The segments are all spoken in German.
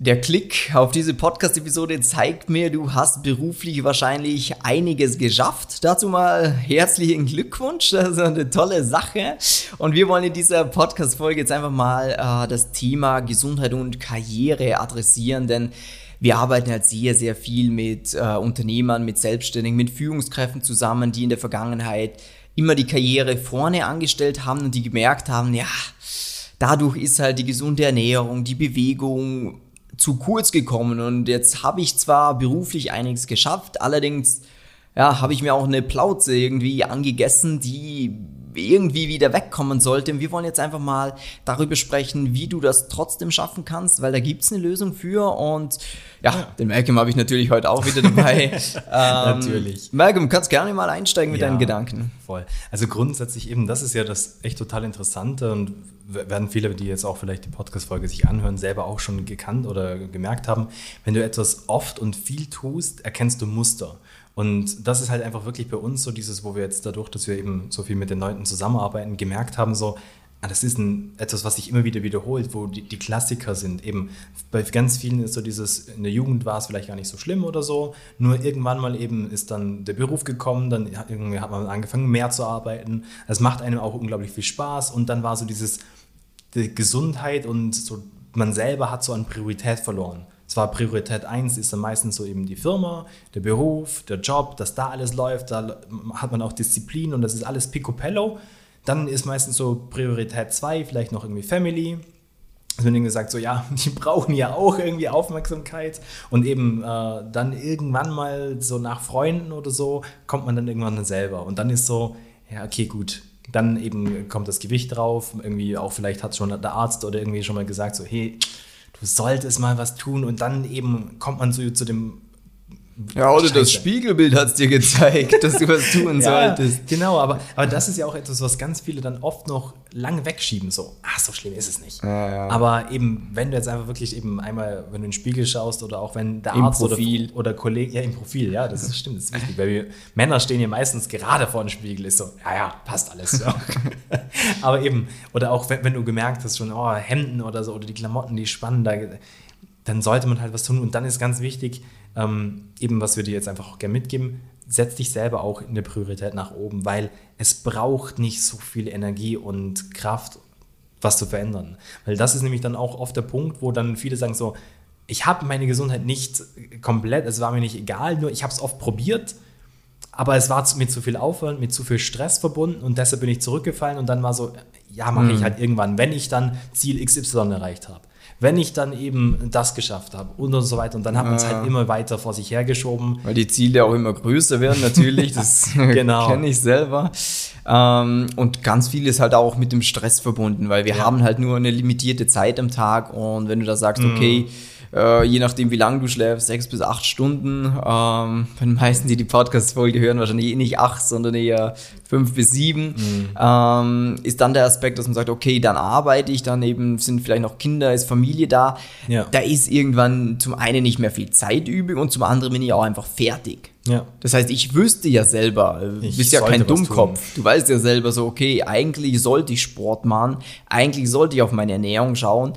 Der Klick auf diese Podcast-Episode zeigt mir, du hast beruflich wahrscheinlich einiges geschafft. Dazu mal herzlichen Glückwunsch, das ist eine tolle Sache. Und wir wollen in dieser Podcast-Folge jetzt einfach mal äh, das Thema Gesundheit und Karriere adressieren, denn wir arbeiten halt sehr, sehr viel mit äh, Unternehmern, mit Selbstständigen, mit Führungskräften zusammen, die in der Vergangenheit immer die Karriere vorne angestellt haben und die gemerkt haben, ja, dadurch ist halt die gesunde Ernährung, die Bewegung, zu kurz gekommen und jetzt habe ich zwar beruflich einiges geschafft, allerdings ja, habe ich mir auch eine Plauze irgendwie angegessen, die irgendwie wieder wegkommen sollte. Und wir wollen jetzt einfach mal darüber sprechen, wie du das trotzdem schaffen kannst, weil da gibt es eine Lösung für. Und ja, ja. den Malcolm habe ich natürlich heute auch wieder dabei. ähm, natürlich. Malcolm, kannst gerne mal einsteigen mit ja, deinen Gedanken. Voll. Also grundsätzlich eben, das ist ja das echt total Interessante und werden viele, die jetzt auch vielleicht die Podcast-Folge sich anhören, selber auch schon gekannt oder gemerkt haben. Wenn du etwas oft und viel tust, erkennst du Muster. Und das ist halt einfach wirklich bei uns so dieses, wo wir jetzt dadurch, dass wir eben so viel mit den Leuten zusammenarbeiten, gemerkt haben, so, das ist ein, etwas, was sich immer wieder wiederholt, wo die, die, Klassiker sind. Eben bei ganz vielen ist so dieses, in der Jugend war es vielleicht gar nicht so schlimm oder so, nur irgendwann mal eben ist dann der Beruf gekommen, dann hat, irgendwie hat man angefangen mehr zu arbeiten. Es macht einem auch unglaublich viel Spaß und dann war so dieses, die Gesundheit und so man selber hat so an Priorität verloren. Zwar Priorität 1 ist dann meistens so eben die Firma, der Beruf, der Job, dass da alles läuft, da hat man auch Disziplin und das ist alles picobello. Dann ist meistens so Priorität 2 vielleicht noch irgendwie Family. Es wird gesagt, so ja, die brauchen ja auch irgendwie Aufmerksamkeit. Und eben äh, dann irgendwann mal so nach Freunden oder so kommt man dann irgendwann dann selber. Und dann ist so, ja, okay, gut, dann eben kommt das Gewicht drauf, irgendwie auch vielleicht hat schon der Arzt oder irgendwie schon mal gesagt, so hey, du solltest mal was tun. Und dann eben kommt man so zu dem ja, oder Scheiße. das Spiegelbild hat es dir gezeigt, dass du was tun ja, solltest. Genau, aber, aber das ist ja auch etwas, was ganz viele dann oft noch lang wegschieben. So, ach, so schlimm ist es nicht. Ja, ja. Aber eben, wenn du jetzt einfach wirklich eben einmal, wenn du in den Spiegel schaust oder auch wenn der Im Arzt Profil. oder, oder Kollege, ja, im Profil, ja, das ist, stimmt, das ist wichtig, weil wir, Männer stehen hier meistens gerade vor dem Spiegel, ist so, ja, ja, passt alles. Ja. aber eben, oder auch wenn, wenn, du gemerkt hast, schon, oh, Hemden oder so, oder die Klamotten, die spannen, da, dann sollte man halt was tun. Und dann ist ganz wichtig, ähm, eben was wir dir jetzt einfach auch gerne mitgeben, setz dich selber auch in der Priorität nach oben, weil es braucht nicht so viel Energie und Kraft, was zu verändern. Weil das ist nämlich dann auch oft der Punkt, wo dann viele sagen so, ich habe meine Gesundheit nicht komplett, es war mir nicht egal, nur ich habe es oft probiert, aber es war mit zu viel Aufwand, mit zu viel Stress verbunden und deshalb bin ich zurückgefallen und dann war so, ja, mache ich mhm. halt irgendwann, wenn ich dann Ziel XY erreicht habe wenn ich dann eben das geschafft habe und, und so weiter. Und dann hat man es halt immer weiter vor sich hergeschoben. Weil die Ziele auch immer größer werden, natürlich. Das genau. kenne ich selber. Ähm, und ganz viel ist halt auch mit dem Stress verbunden, weil wir ja. haben halt nur eine limitierte Zeit am Tag. Und wenn du da sagst, mhm. Äh, je nachdem, wie lange du schläfst, sechs bis acht Stunden. Ähm, bei den meisten, die die Podcast-Folge hören, wahrscheinlich eh nicht acht, sondern eher fünf bis sieben. Mhm. Ähm, ist dann der Aspekt, dass man sagt, okay, dann arbeite ich, dann eben sind vielleicht noch Kinder, ist Familie da. Ja. Da ist irgendwann zum einen nicht mehr viel Zeit übrig und zum anderen bin ich auch einfach fertig. Ja. Das heißt, ich wüsste ja selber, du bist ja kein Dummkopf. Du weißt ja selber so, okay, eigentlich sollte ich Sport machen, eigentlich sollte ich auf meine Ernährung schauen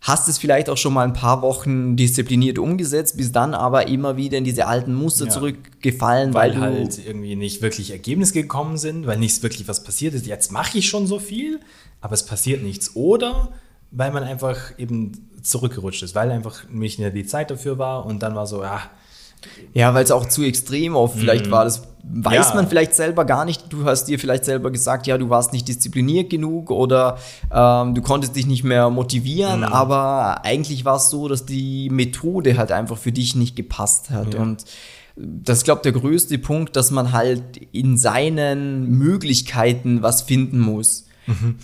hast es vielleicht auch schon mal ein paar Wochen diszipliniert umgesetzt, bis dann aber immer wieder in diese alten Muster ja. zurückgefallen, weil, weil halt irgendwie nicht wirklich Ergebnisse gekommen sind, weil nichts wirklich was passiert ist. Jetzt mache ich schon so viel, aber es passiert nichts. Oder weil man einfach eben zurückgerutscht ist, weil einfach nicht mehr die Zeit dafür war und dann war so, ja, ja, weil es auch zu extrem oft vielleicht mm. war. Das weiß ja. man vielleicht selber gar nicht. Du hast dir vielleicht selber gesagt, ja, du warst nicht diszipliniert genug oder ähm, du konntest dich nicht mehr motivieren, mm. aber eigentlich war es so, dass die Methode halt einfach für dich nicht gepasst hat. Ja. Und das ist, glaube ich, der größte Punkt, dass man halt in seinen Möglichkeiten was finden muss. Mhm.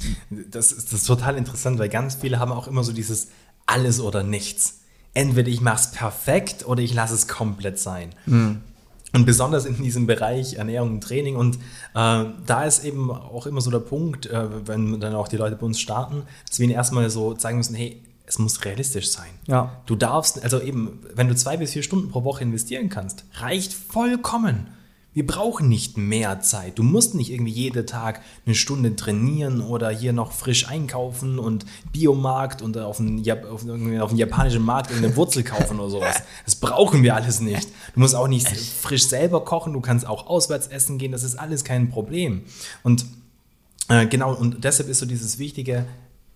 Das, ist, das ist total interessant, weil ganz viele haben auch immer so dieses alles oder nichts entweder ich mache es perfekt oder ich lasse es komplett sein. Mhm. Und besonders in diesem Bereich Ernährung und Training. Und äh, da ist eben auch immer so der Punkt, äh, wenn dann auch die Leute bei uns starten, dass wir ihnen erstmal so zeigen müssen, hey, es muss realistisch sein. Ja. Du darfst, also eben, wenn du zwei bis vier Stunden pro Woche investieren kannst, reicht vollkommen. Wir brauchen nicht mehr Zeit. Du musst nicht irgendwie jeden Tag eine Stunde trainieren oder hier noch frisch einkaufen und Biomarkt und auf einen, auf, auf einen japanischen Markt irgendeine Wurzel kaufen oder sowas. Das brauchen wir alles nicht. Du musst auch nicht frisch selber kochen, du kannst auch auswärts essen gehen, das ist alles kein Problem. Und äh, genau, und deshalb ist so dieses Wichtige,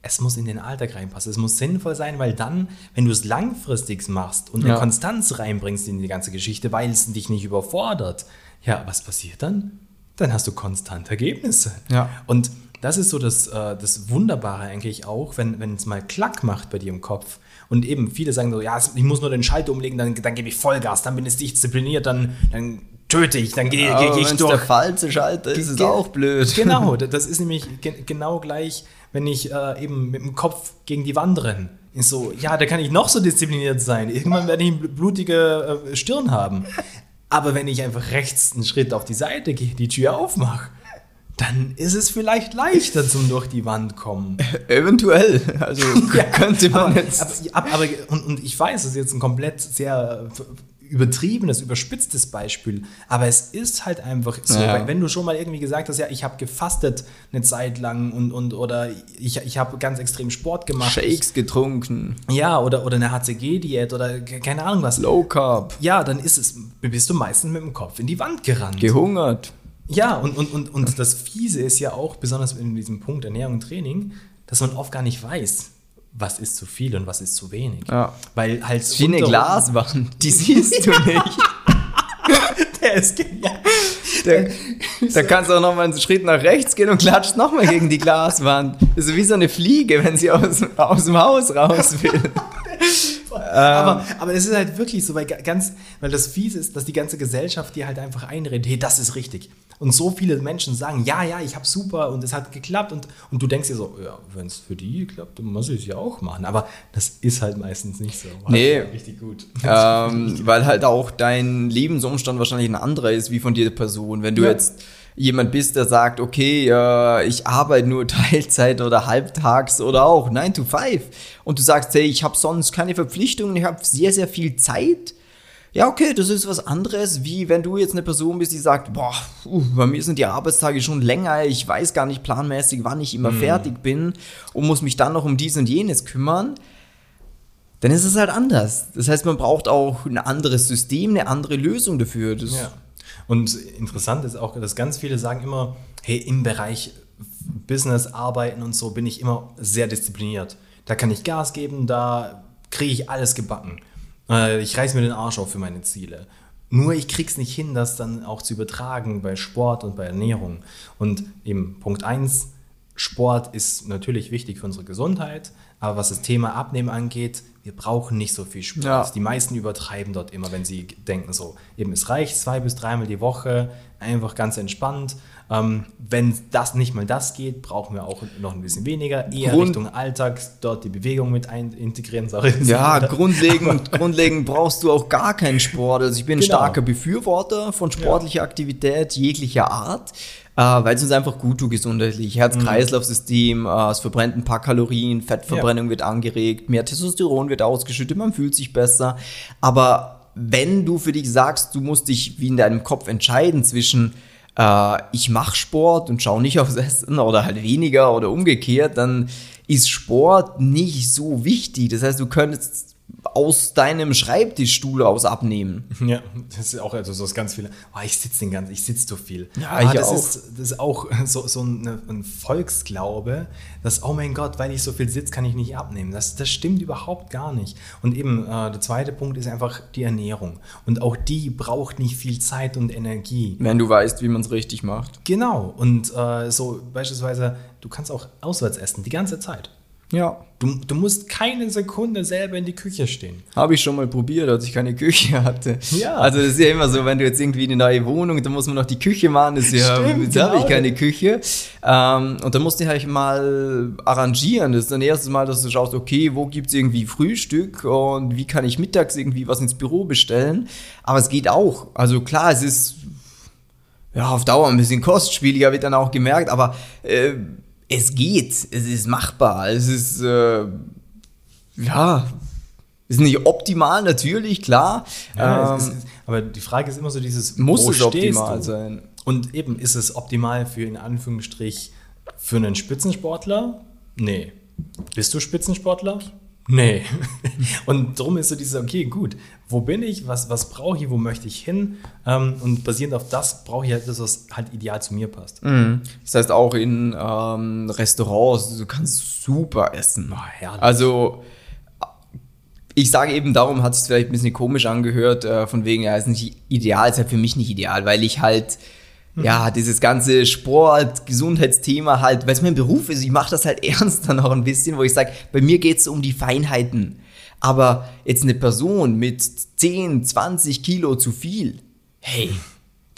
es muss in den Alltag reinpassen. Es muss sinnvoll sein, weil dann, wenn du es langfristig machst und eine ja. Konstanz reinbringst in die ganze Geschichte, weil es dich nicht überfordert, ja, was passiert dann? Dann hast du konstant Ergebnisse. Ja. Und das ist so das, äh, das Wunderbare eigentlich auch, wenn, wenn es mal Klack macht bei dir im Kopf. Und eben viele sagen so, ja, ich muss nur den Schalter umlegen, dann, dann gebe ich Vollgas, dann bin ich diszipliniert, dann, dann töte ich, dann gehe geh, geh ich durch. der falsche Schalter ist es auch blöd. Genau, das ist nämlich genau gleich, wenn ich äh, eben mit dem Kopf gegen die Wand renne. Ist so, ja, da kann ich noch so diszipliniert sein. Irgendwann werde ich eine blutige äh, Stirn haben. Aber wenn ich einfach rechts einen Schritt auf die Seite gehe, die Tür aufmache, dann ist es vielleicht leichter zum durch die Wand kommen. Eventuell. Also ja, könnte man aber, jetzt. Aber, aber, und, und ich weiß, das ist jetzt ein komplett sehr übertriebenes, überspitztes Beispiel, aber es ist halt einfach so, ja. wenn du schon mal irgendwie gesagt hast, ja, ich habe gefastet eine Zeit lang und, und oder ich, ich habe ganz extrem Sport gemacht. Shakes getrunken. Ja, oder, oder eine HCG-Diät oder keine Ahnung was. Low Carb. Ja, dann ist es, bist du meistens mit dem Kopf in die Wand gerannt. Gehungert. Ja, und, und, und, und das Fiese ist ja auch, besonders in diesem Punkt Ernährung und Training, dass man oft gar nicht weiß, was ist zu viel und was ist zu wenig. Ja. Weil halt. Wie eine Glaswand, die siehst du nicht. Der ist genial. Da, kannst du auch noch mal einen Schritt nach rechts gehen und klatscht noch mal gegen die Glaswand. Das ist wie so eine Fliege, wenn sie aus, aus dem Haus raus will. aber, aber es ist halt wirklich so, weil ganz, weil das fies ist, dass die ganze Gesellschaft dir halt einfach einredet, hey, das ist richtig. Und so viele Menschen sagen, ja, ja, ich habe super und es hat geklappt und, und du denkst dir so, ja, wenn es für die klappt, dann muss ich es ja auch machen. Aber das ist halt meistens nicht so. Nee. Richtig gut. Ähm, weil halt auch dein Lebensumstand wahrscheinlich ein anderer ist wie von dir Person. Wenn du ja. jetzt jemand bist, der sagt, okay, äh, ich arbeite nur Teilzeit oder halbtags oder auch 9 to 5 und du sagst, hey, ich habe sonst keine Verpflichtungen, ich habe sehr, sehr viel Zeit. Ja, okay, das ist was anderes, wie wenn du jetzt eine Person bist, die sagt, boah, uh, bei mir sind die Arbeitstage schon länger, ich weiß gar nicht planmäßig, wann ich immer hm. fertig bin und muss mich dann noch um dies und jenes kümmern dann ist es halt anders. Das heißt, man braucht auch ein anderes System, eine andere Lösung dafür. Das ja. Und interessant ist auch, dass ganz viele sagen immer, hey, im Bereich Business, Arbeiten und so bin ich immer sehr diszipliniert. Da kann ich Gas geben, da kriege ich alles gebacken. Äh, ich reiß mir den Arsch auf für meine Ziele. Nur ich krieg's nicht hin, das dann auch zu übertragen bei Sport und bei Ernährung. Und eben Punkt 1, Sport ist natürlich wichtig für unsere Gesundheit, aber was das Thema Abnehmen angeht, wir brauchen nicht so viel Sport. Ja. Die meisten übertreiben dort immer, wenn sie denken so, eben es reicht zwei bis dreimal die Woche, einfach ganz entspannt. Ähm, wenn das nicht mal das geht, brauchen wir auch noch ein bisschen weniger, eher Grund Richtung Alltag, dort die Bewegung mit ein integrieren. Sorry, ja, grundlegend, grundlegend brauchst du auch gar keinen Sport. Also ich bin ein genau. starker Befürworter von sportlicher ja. Aktivität jeglicher Art. Äh, weil es uns einfach gut tut gesundheitlich. Herz-Kreislauf-System, äh, es verbrennt ein paar Kalorien, Fettverbrennung ja. wird angeregt, mehr Testosteron wird ausgeschüttet, man fühlt sich besser. Aber wenn du für dich sagst, du musst dich wie in deinem Kopf entscheiden zwischen äh, ich mache Sport und schaue nicht aufs Essen oder halt weniger oder umgekehrt, dann ist Sport nicht so wichtig. Das heißt, du könntest aus deinem Schreibtischstuhl aus abnehmen. Ja, das ist auch also so ganz viele. Oh, ich sitze den ganzen, ich sitze zu viel. Ja, ah, das auch. ist das ist auch so, so eine, ein Volksglaube, dass oh mein Gott, weil ich so viel sitze, kann ich nicht abnehmen. Das, das stimmt überhaupt gar nicht. Und eben äh, der zweite Punkt ist einfach die Ernährung. Und auch die braucht nicht viel Zeit und Energie. Wenn du weißt, wie man es richtig macht. Genau. Und äh, so beispielsweise, du kannst auch auswärts essen die ganze Zeit. Ja. Du, du, musst keine Sekunde selber in die Küche stehen. Habe ich schon mal probiert, als ich keine Küche hatte. Ja. Also das ist ja immer so, wenn du jetzt irgendwie eine neue Wohnung, dann muss man noch die Küche machen. Das ja, Stimmt, jetzt genau. habe ich keine Küche. Ähm, und dann musst du halt mal arrangieren. Das ist dann erstes Mal, dass du schaust, okay, wo gibt es irgendwie Frühstück und wie kann ich mittags irgendwie was ins Büro bestellen. Aber es geht auch. Also klar, es ist ja auf Dauer ein bisschen kostspieliger, ich dann auch gemerkt, aber äh, es geht, es ist machbar, es ist, äh, ja, Ist nicht optimal, natürlich, klar. Ja, ähm, es ist, aber die Frage ist immer so dieses, muss es optimal du? sein? Und eben, ist es optimal für, in Anführungsstrich, für einen Spitzensportler? Nee. Bist du Spitzensportler? Nee. Und darum ist so dieses, okay, gut, wo bin ich, was, was brauche ich, wo möchte ich hin? Ähm, und basierend auf das brauche ich halt das, was halt ideal zu mir passt. Mhm. Das heißt auch in ähm, Restaurants, du kannst super essen. Herrlich. Also ich sage eben, darum hat es sich vielleicht ein bisschen komisch angehört, äh, von wegen, ja, ist nicht ideal, ist halt für mich nicht ideal, weil ich halt, ja, dieses ganze Sport, Gesundheitsthema halt, weil es mein Beruf ist, ich mache das halt ernst dann auch ein bisschen, wo ich sage, bei mir geht es um die Feinheiten. Aber jetzt eine Person mit 10, 20 Kilo zu viel, hey,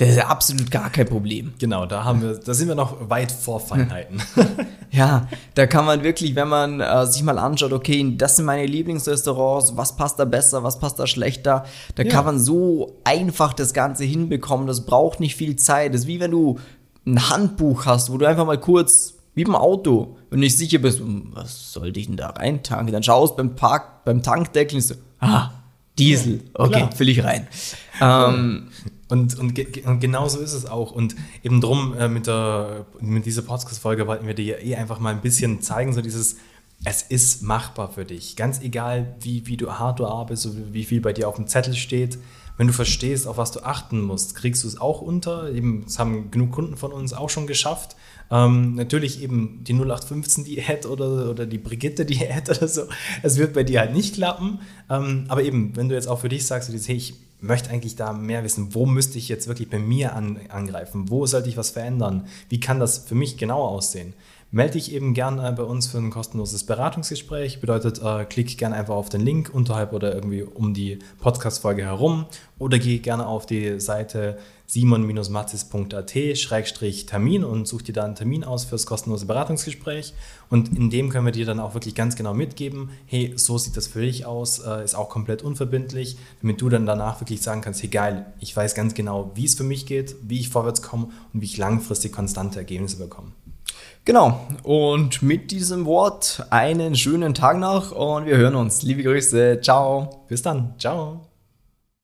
das ist ja absolut gar kein Problem. Genau, da haben wir, da sind wir noch weit vor Feinheiten. Ja, da kann man wirklich, wenn man äh, sich mal anschaut, okay, das sind meine Lieblingsrestaurants, was passt da besser, was passt da schlechter, da Ja. kann man so einfach das Ganze hinbekommen. Das braucht nicht viel Zeit. Das ist wie wenn du ein Handbuch hast, wo du einfach mal kurz, wie beim Auto, wenn du nicht sicher bist, hm, was sollte ich denn da reintanken, dann schaust beim Park, beim Tankdeckel und so, ah, Diesel, okay, klar. fülle ich rein. Ähm, Und, und, ge und genau so ist es auch. Und eben drum, äh, mit, der, mit dieser Podcast-Folge wollten wir dir eh einfach mal ein bisschen zeigen, so dieses, es ist machbar für dich. Ganz egal, wie, wie du hart du arbeitest, wie viel bei dir auf dem Zettel steht. Wenn du verstehst, auf was du achten musst, kriegst du es auch unter. Eben, das haben genug Kunden von uns auch schon geschafft. Ähm, natürlich eben die 0815-Diät oder, oder die Brigitte-Diät oder so. Es wird bei dir halt nicht klappen. Ähm, aber eben, wenn du jetzt auch für dich sagst, so dieses, hey, ich möchte eigentlich da mehr wissen, wo müsste ich jetzt wirklich bei mir an, angreifen? Wo sollte ich was verändern? Wie kann das für mich genau aussehen? Melde dich eben gern äh, bei uns für ein kostenloses Beratungsgespräch. Bedeutet, äh, klick gerne einfach auf den Link unterhalb oder irgendwie um die Podcast-Folge herum oder geh gerne auf die Seite simon-matzis.at-termin und such dir da einen Termin aus fürs kostenlose Beratungsgespräch. Und in dem können wir dir dann auch wirklich ganz genau mitgeben, hey, so sieht das für dich aus, äh, ist auch komplett unverbindlich, damit du dann danach wirklich sagen kannst, hey geil, ich weiß ganz genau, wie es für mich geht, wie ich vorwärts komme und wie ich langfristig konstante Ergebnisse bekomme. genau, und mit diesem Wort einen schönen Tag noch und wir hören uns. Liebe Grüße, ciao. Bis dann, ciao.